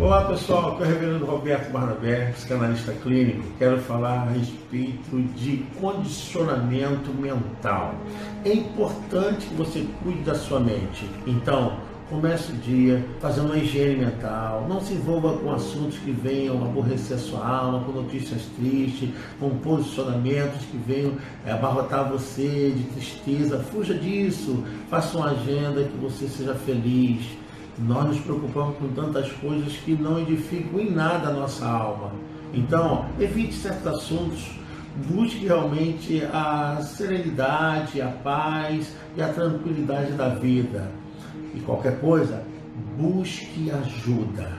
Olá pessoal, aqui é o Reverendo Roberto Barnabé, psicanalista clínico. Quero falar a respeito de condicionamento mental. É importante que você cuide da sua mente. Então, comece o dia fazendo uma higiene mental. Não se envolva com assuntos que venham aborrecer a sua alma, com notícias tristes, com posicionamentos que venham é, abarrotar você de tristeza. Fuja disso. Faça uma agenda que você seja feliz nós nos preocupamos com tantas coisas que não edificam em nada a nossa alma. Então, evite certos assuntos, busque realmente a serenidade, a paz e a tranquilidade da vida. E qualquer coisa, busque ajuda.